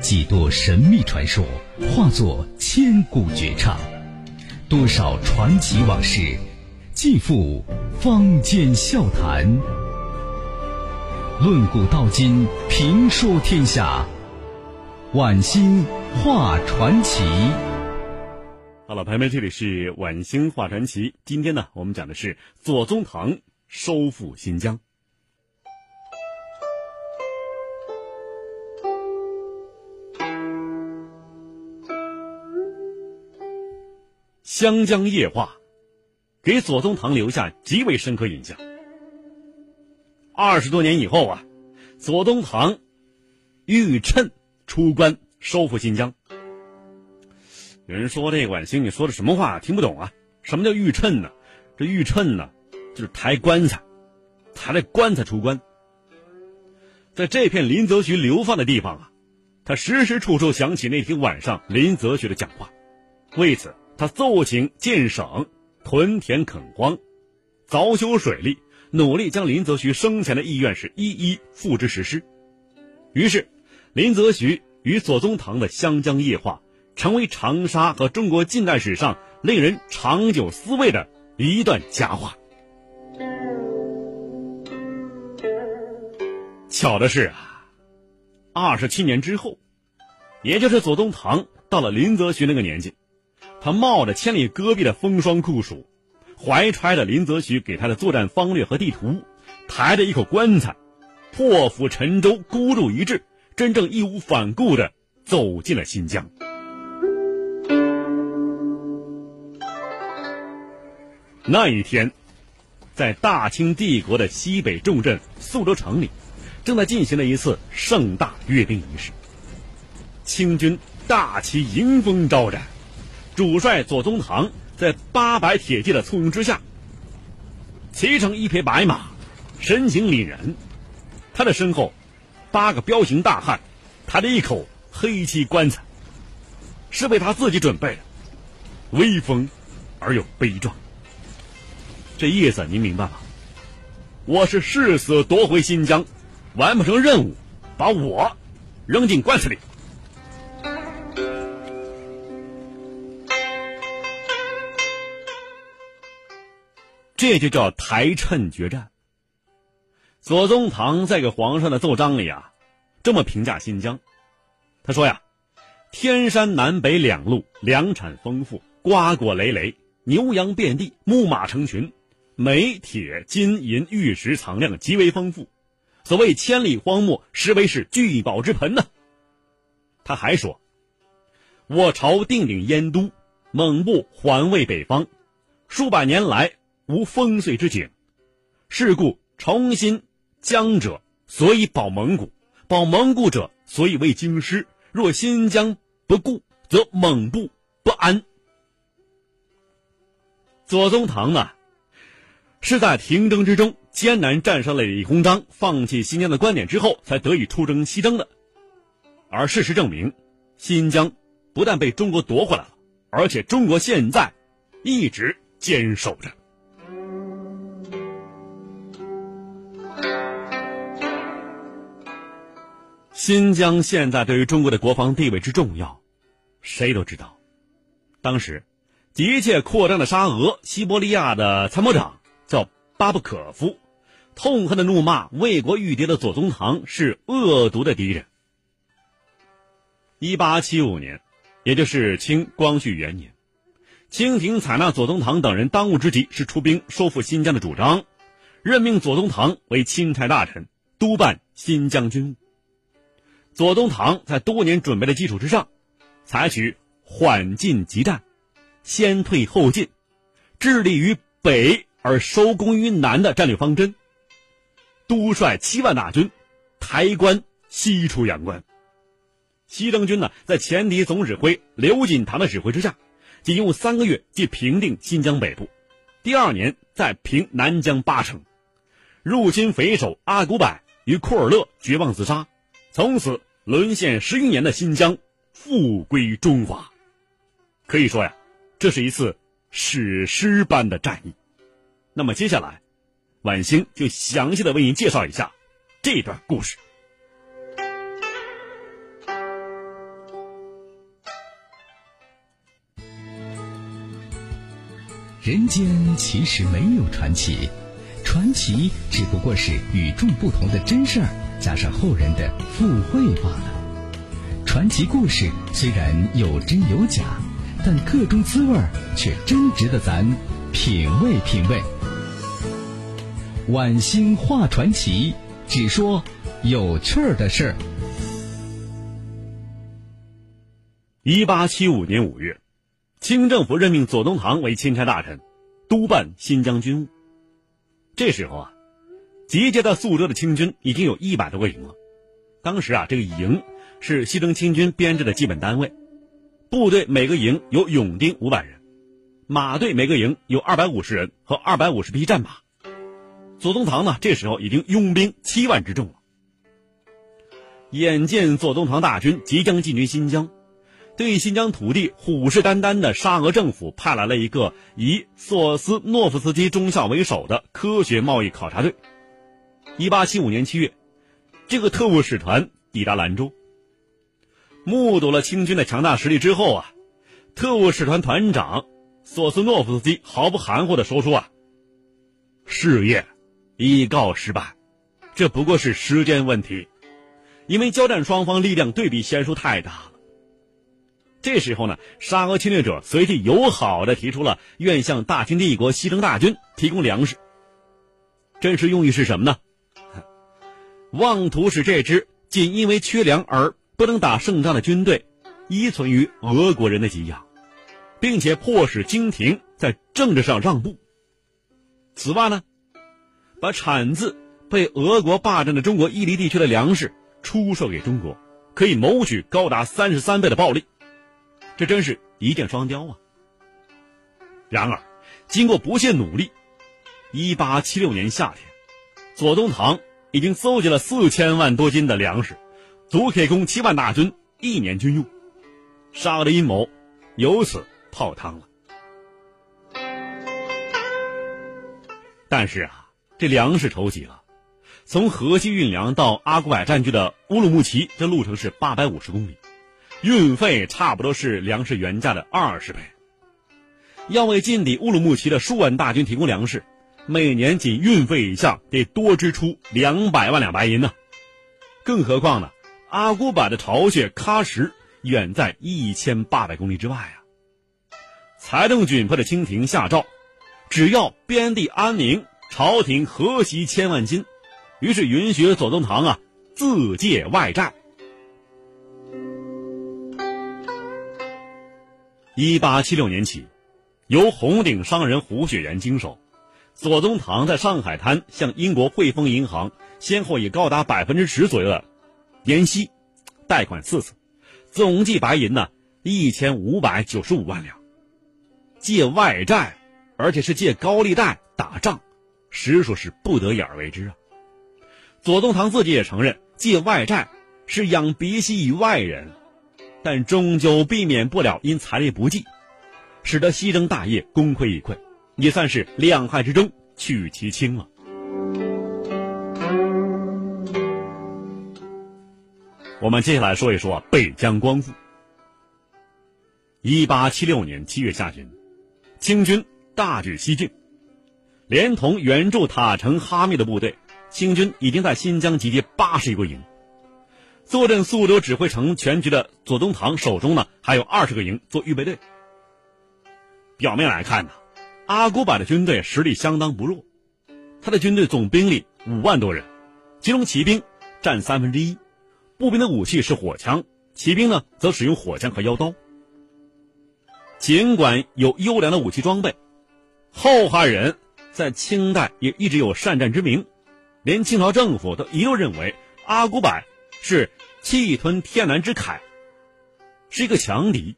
几多神秘传说化作千古绝唱，多少传奇往事尽付坊间笑谈。论古道今，评说天下，晚星画传奇。好了，朋友们，这里是晚星画传奇。今天呢，我们讲的是左宗棠收复新疆。湘江夜话，给左宗棠留下极为深刻印象。二十多年以后啊，左宗棠遇趁出关收复新疆。有人说：“这个晚星，你说的什么话？听不懂啊！什么叫遇趁呢？这遇趁呢，就是抬棺材，抬着棺材出关。在这片林则徐流放的地方啊，他时时处处想起那天晚上林则徐的讲话，为此。”他奏请建省，屯田垦荒，凿修水利，努力将林则徐生前的意愿是一一付之实施。于是，林则徐与左宗棠的湘江夜话，成为长沙和中国近代史上令人长久思味的一段佳话。巧的是啊，二十七年之后，也就是左宗棠到了林则徐那个年纪。他冒着千里戈壁的风霜酷暑，怀揣着林则徐给他的作战方略和地图，抬着一口棺材，破釜沉舟，孤注一掷，真正义无反顾的走进了新疆。那一天，在大清帝国的西北重镇肃州城里，正在进行了一次盛大阅兵仪式。清军大旗迎风招展。主帅左宗棠在八百铁骑的簇拥之下，骑乘一匹白马，神情凛然。他的身后，八个彪形大汉抬着一口黑漆棺材，是为他自己准备的，威风而又悲壮。这意思您明白吗？我是誓死夺回新疆，完不成任务，把我扔进棺材里。这就叫台趁决战。左宗棠在给皇上的奏章里啊，这么评价新疆。他说呀：“天山南北两路粮产丰富，瓜果累累，牛羊遍地，牧马成群，煤铁金银玉石藏量极为丰富。所谓千里荒漠，实为是聚宝之盆呢。”他还说：“我朝定鼎燕都，猛步环卫北方，数百年来。”无烽燧之景，是故重新疆者，所以保蒙古；保蒙古者，所以为京师。若新疆不顾，则蒙部不安。左宗棠呢，是在停征之中艰难战胜了李鸿章，放弃新疆的观点之后，才得以出征西征的。而事实证明，新疆不但被中国夺回来了，而且中国现在一直坚守着。新疆现在对于中国的国防地位之重要，谁都知道。当时，急切扩张的沙俄西伯利亚的参谋长叫巴布可夫，痛恨的怒骂为国御敌的左宗棠是恶毒的敌人。一八七五年，也就是清光绪元年，清廷采纳左宗棠等人当务之急是出兵收复新疆的主张，任命左宗棠为钦差大臣，督办新疆军务。左宗棠在多年准备的基础之上，采取缓进急战、先退后进、致力于北而收功于南的战略方针。督率七万大军，抬棺西出阳关。西征军呢，在前敌总指挥刘锦堂的指挥之下，仅用三个月即平定新疆北部，第二年再平南疆八成。入侵匪首阿古柏与库尔勒绝望自杀。从此沦陷十余年的新疆复归中华。可以说呀这是一次史诗般的战役。那么接下来晚星就详细的为您介绍一下这段故事。人间其实没有传奇传奇只不过是与众不同的真事儿加上后人的附会罢了。传奇故事虽然有真有假，但各中滋味儿却真值得咱品味品味。晚星画传奇，只说有趣儿的事儿。一八七五年五月，清政府任命左宗棠为钦差大臣，督办新疆军务。这时候啊，集结在苏州的清军已经有一百多个营了。当时啊，这个营是西征清军编制的基本单位，部队每个营有勇丁五百人，马队每个营有二百五十人和二百五十匹战马。左宗棠呢，这时候已经拥兵七万之众了。眼见左宗棠大军即将进军新疆。对新疆土地虎视眈眈的沙俄政府派来了一个以索斯诺夫斯基中校为首的科学贸易考察队。一八七五年七月，这个特务使团抵达兰州，目睹了清军的强大实力之后啊，特务使团团长索斯诺夫斯基毫不含糊地说出啊：“事业已告失败，这不过是时间问题，因为交战双方力量对比悬殊太大。”这时候呢，沙俄侵略者随即友好的提出了愿向大清帝国西征大军提供粮食。真实用意是什么呢？妄图使这支仅因为缺粮而不能打胜仗的军队依存于俄国人的给养，并且迫使清廷在政治上让步。此外呢，把产自被俄国霸占的中国伊犁地区的粮食出售给中国，可以谋取高达三十三倍的暴利。这真是一箭双雕啊！然而，经过不懈努力，一八七六年夏天，左宗棠已经搜集了四千万多斤的粮食，足可以供七万大军一年军用。沙俄的阴谋由此泡汤了。但是啊，这粮食筹集了，从河西运粮到阿古柏占据的乌鲁木齐，这路程是八百五十公里。运费差不多是粮食原价的二十倍。要为进抵乌鲁木齐的数万大军提供粮食，每年仅运费一项得多支出两百万两白银呢。更何况呢，阿古柏的巢穴喀什远在一千八百公里之外啊。财政窘迫的清廷下诏，只要边地安宁，朝廷何惜千万金？于是允许左宗棠啊自借外债。一八七六年起，由红顶商人胡雪岩经手，左宗棠在上海滩向英国汇丰银行先后以高达百分之十左右的年息贷款四次，总计白银呢一千五百九十五万两。借外债，而且是借高利贷打仗，实属是不得已而为之啊。左宗棠自己也承认，借外债是养鼻息于外人。但终究避免不了因财力不济，使得西征大业功亏一篑，也算是两害之中取其轻了。我们接下来说一说北疆光复。一八七六年七月下旬，清军大举西进，连同援助塔城哈密的部队，清军已经在新疆集结八十余个营。坐镇苏州指挥城全局的左宗棠手中呢，还有二十个营做预备队。表面来看呢，阿古柏的军队实力相当不弱，他的军队总兵力五万多人，其中骑兵占三分之一，步兵的武器是火枪，骑兵呢则使用火枪和腰刀。尽管有优良的武器装备，后汉人在清代也一直有善战之名，连清朝政府都一度认为阿古柏。是气吞天南之凯，是一个强敌，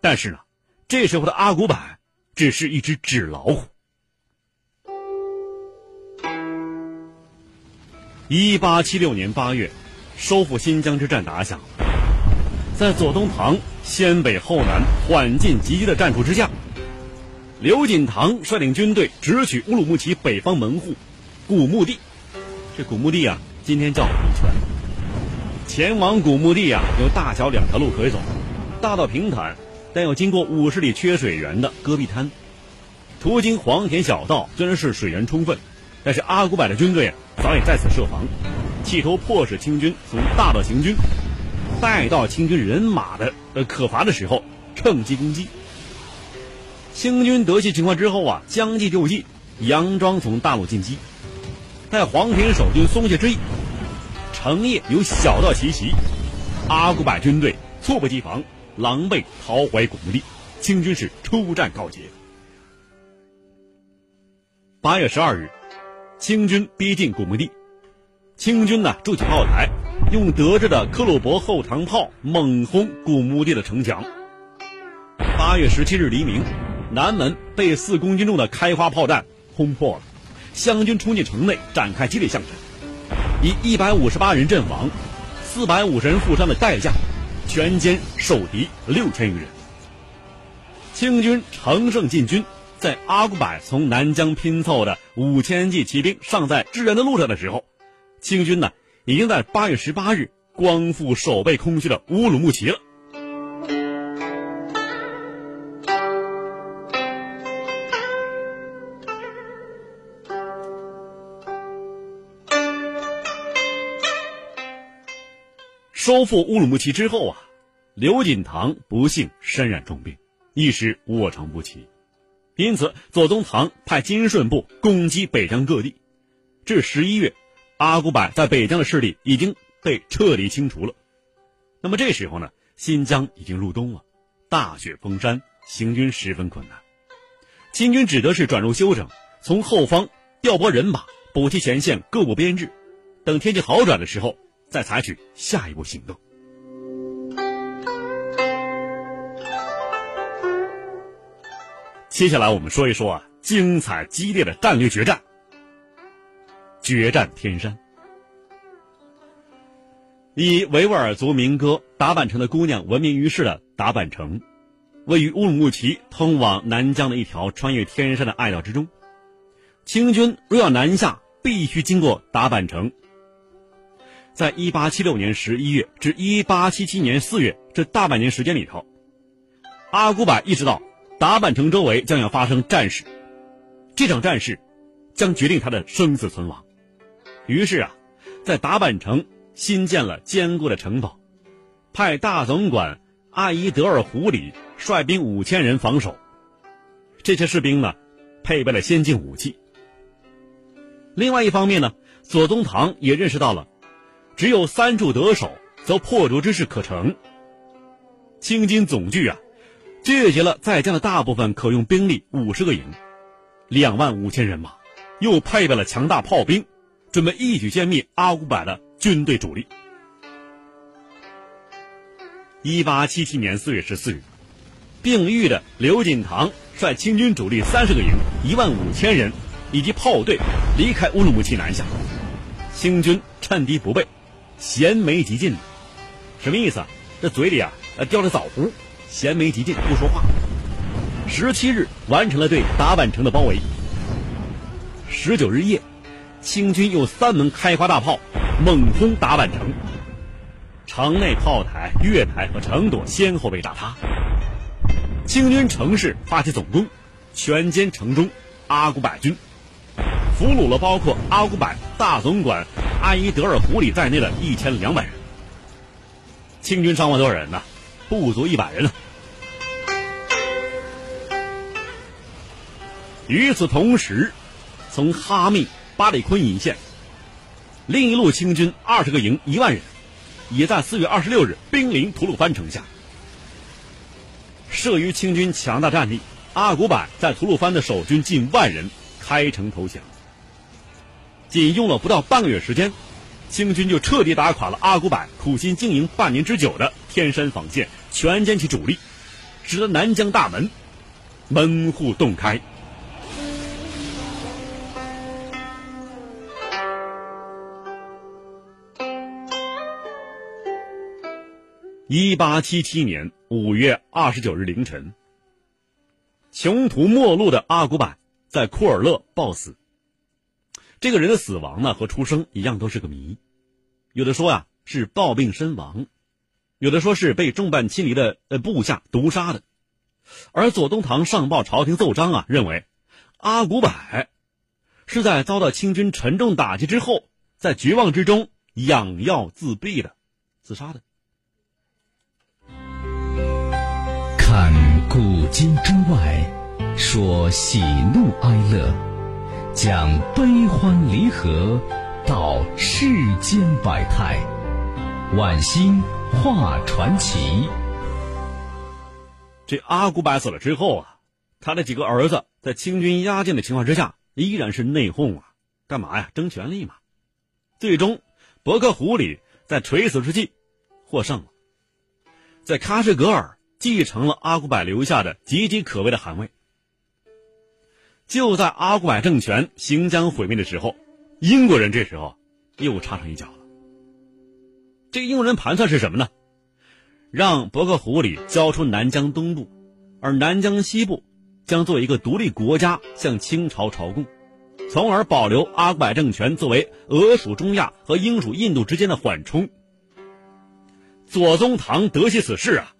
但是呢，这时候的阿古柏只是一只纸老虎。一八七六年八月，收复新疆之战打响，在左宗棠先北后南、缓进急击的战术之下，刘锦堂率领军队直取乌鲁木齐北方门户古墓地。这古墓地啊，今天叫礼泉。前往古墓地啊，有大小两条路可以走，大到平坦，但要经过五十里缺水源的戈壁滩。途经黄田小道，虽然是水源充分，但是阿古柏的军队早已在此设防，企图迫使清军从大道行军，待到清军人马的呃可乏的时候，趁机攻击。清军得悉情况之后啊，将计就计，佯装从大路进击，待黄田守军松懈之意，成夜由小道奇袭，阿古柏军队猝不及防，狼狈逃回古墓地，清军是出战告捷。八月十二日，清军逼近古墓地，清军呢筑起炮台，用德制的克虏伯后膛炮猛轰古墓地的城墙。八月十七日黎明，南门被四公斤重的开花炮弹轰破了，湘军冲进城内，展开激烈巷战，以一百五十八人阵亡、四百五十人负伤的代价，全歼守敌六千余人。清军乘胜进军。在阿古柏从南疆拼凑的五千骑骑兵尚在支援的路上的时候，清军呢已经在八月十八日光复守备空虚的乌鲁木齐了。收复乌鲁木齐之后啊，刘锦堂不幸身染重病，一时卧床不起。因此，左宗棠派金顺部攻击北疆各地。至十一月，阿古柏在北疆的势力已经被彻底清除了。那么这时候呢，新疆已经入冬了，大雪封山，行军十分困难。清军只得是转入休整，从后方调拨人马补齐前线各部编制，等天气好转的时候再采取下一步行动。接下来我们说一说啊，精彩激烈的战略决战——决战天山。以维吾尔族民歌《达坂城的姑娘》闻名于世的达坂城，位于乌鲁木齐通往南疆的一条穿越天山的隘道之中。清军若要南下，必须经过达坂城。在一八七六年十一月至一八七七年四月这大半年时间里头，阿古柏意识到。达坂城周围将要发生战事，这场战事将决定他的生死存亡。于是啊，在达坂城新建了坚固的城堡，派大总管阿依德尔胡里率兵五千人防守。这些士兵呢，配备了先进武器。另外一方面呢，左宗棠也认识到了，只有三处得手，则破竹之势可成。清军总距啊。聚集了在江的大部分可用兵力五十个营，两万五千人马，又配备了强大炮兵，准备一举歼灭阿古柏的军队主力。一八七七年四月十四日，病愈的刘锦堂率清军主力三十个营、一万五千人以及炮队离开乌鲁木齐南下。清军趁敌不备，衔枚急进，什么意思啊？这嘴里啊，呃，叼着枣核。衔枚急进，不说话。十七日完成了对达坂城的包围。十九日夜，清军用三门开花大炮猛轰达坂城，城内炮台、月台和城垛先后被炸塌。清军乘势发起总攻，全歼城中阿古柏军，俘虏了包括阿古柏大总管阿依德尔胡里在内的一千两百人。清军伤亡多少人呢？不足一百人了。与此同时，从哈密、巴里坤引线，另一路清军二十个营一万人，也在四月二十六日兵临吐鲁番城下。慑于清军强大战力，阿古柏在吐鲁番的守军近万人开城投降。仅用了不到半个月时间。清军就彻底打垮了阿古柏苦心经营半年之久的天山防线，全歼其主力，使得南疆大门门户洞开。一八七七年五月二十九日凌晨，穷途末路的阿古柏在库尔勒暴死。这个人的死亡呢，和出生一样，都是个谜。有的说呀是暴病身亡，有的说是被众叛亲离的呃部下毒杀的。而左宗棠上报朝廷奏章啊，认为阿古柏是在遭到清军沉重打击之后，在绝望之中养药自毙的，自杀的。看古今中外，说喜怒哀乐，讲悲欢离合，道世间百态，晚星画传奇。这阿古柏死了之后啊，他的几个儿子在清军压境的情况之下，依然是内讧啊，干嘛呀？争权力嘛。最终，伯克胡里在垂死之际获胜了，在喀什噶尔继承了阿古柏留下的岌岌可危的汗位。就在阿古柏政权行将毁灭的时候，英国人这时候又插上一脚了。这个英国人盘算是什么呢？让伯克湖里交出南疆东部，而南疆西部将作为一个独立国家向清朝朝贡，从而保留阿古柏政权作为俄属中亚和英属印度之间的缓冲。左宗棠得悉此事啊，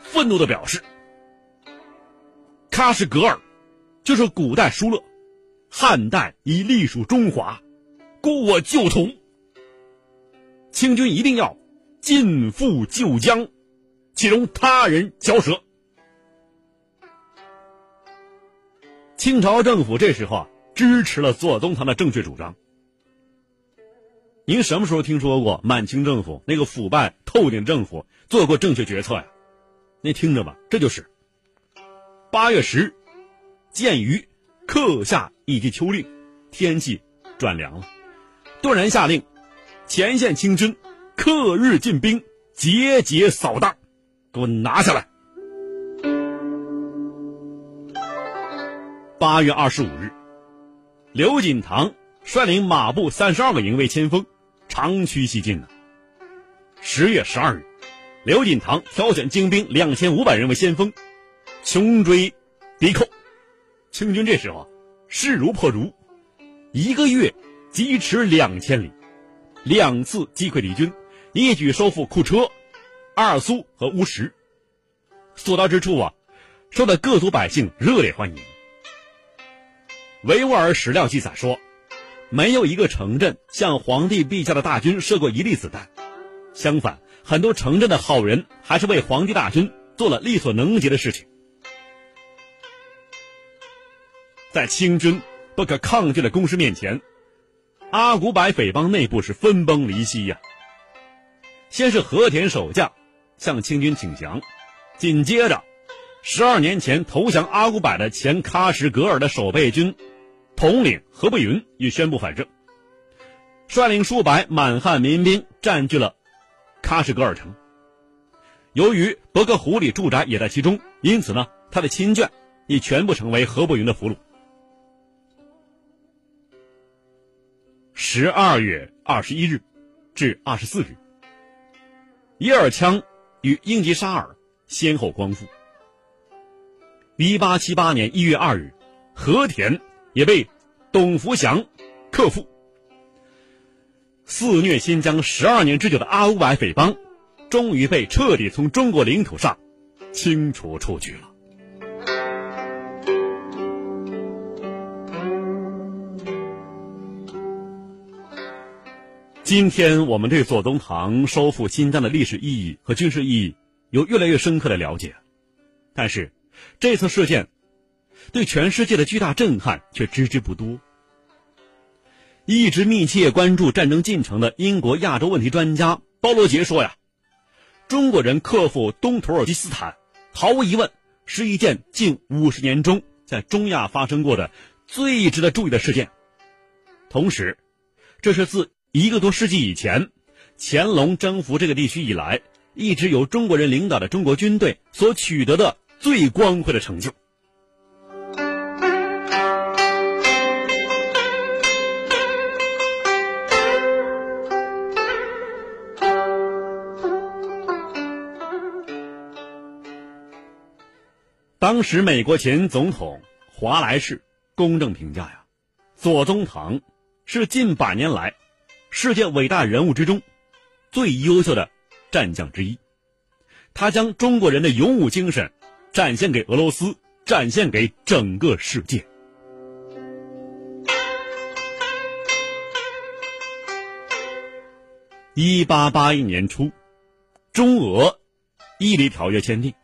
愤怒的表示：“喀什噶尔就是古代疏勒，汉代已隶属中华，故我就图。清军一定要。”尽复旧疆，岂容他人嚼舌？清朝政府这时候啊，支持了左宗棠的正确主张。您什么时候听说过满清政府那个腐败透顶政府做过正确决策呀？您听着吧，这就是八月十日，鉴于克夏以及秋令，天气转凉了，断然下令前线清军。克日进兵，节节扫荡，给我拿下来！八月二十五日，刘锦堂率领马步三十二个营为前锋，长驱西进了。十月十二日，刘锦堂挑选精兵两千五百人为先锋，穷追敌寇。清军这时候势如破竹，一个月疾驰两千里，两次击溃敌军。一举收复库车、阿尔苏和乌什，所到之处啊，受到各族百姓热烈欢迎。维吾尔史料记载说，没有一个城镇向皇帝陛下的大军射过一粒子弹，相反，很多城镇的好人还是为皇帝大军做了力所能及的事情。在清军不可抗拒的攻势面前，阿古柏匪帮内部是分崩离析呀。先是和田守将向清军请降，紧接着，十二年前投降阿古柏的前喀什噶尔的守备军统领何不云也宣布反正，率领数百满汉民兵占据了喀什噶尔城。由于伯克胡里住宅也在其中，因此呢，他的亲眷已全部成为何不云的俘虏。十二月二十一日至二十四日。伊尔羌与英吉沙尔先后光复。一八七八年一月二日，和田也被董福祥克复。肆虐新疆十二年之久的阿乌柏匪帮，终于被彻底从中国领土上清除出去了。今天我们对左宗棠收复新疆的历史意义和军事意义有越来越深刻的了解，但是这次事件对全世界的巨大震撼却知之不多。一直密切关注战争进程的英国亚洲问题专家包罗杰说：“呀，中国人克服东土尔基斯坦，毫无疑问是一件近五十年中在中亚发生过的最值得注意的事件。同时，这是自……”一个多世纪以前，乾隆征服这个地区以来，一直由中国人领导的中国军队所取得的最光辉的成就。当时，美国前总统华莱士公正评价呀，左宗棠是近百年来。世界伟大人物之中最优秀的战将之一。他将中国人的勇武精神展现给俄罗斯展现给整个世界。一八八一年初中俄伊犁条约签订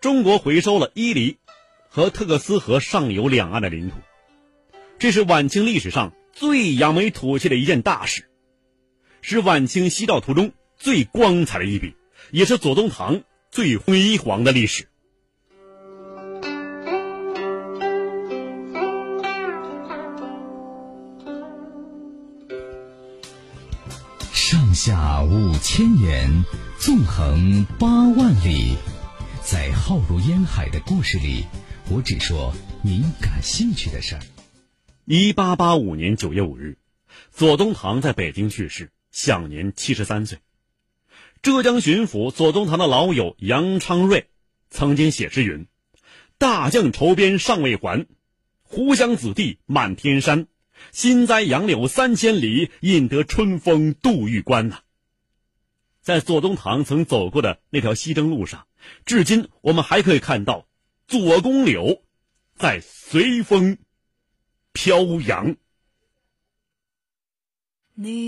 中国回收了伊犁和特克斯河上游两岸的领土。这是晚清历史上最扬眉吐气的一件大事，是晚清西道图中最光彩的一笔，也是左宗棠最辉煌的历史。上下五千年，纵横八万里，在浩如烟海的故事里，我只说您感兴趣的事儿。一八八五年九月五日，左宗棠在北京去世，享年七十三岁。浙江巡抚左宗棠的老友杨昌瑞曾经写诗云：“大将筹边尚未还，湖湘子弟满天山。”新栽杨柳三千里，引得春风度玉关呐。在左宗棠曾走过的那条西征路上，至今我们还可以看到左公柳在随风飘扬。你。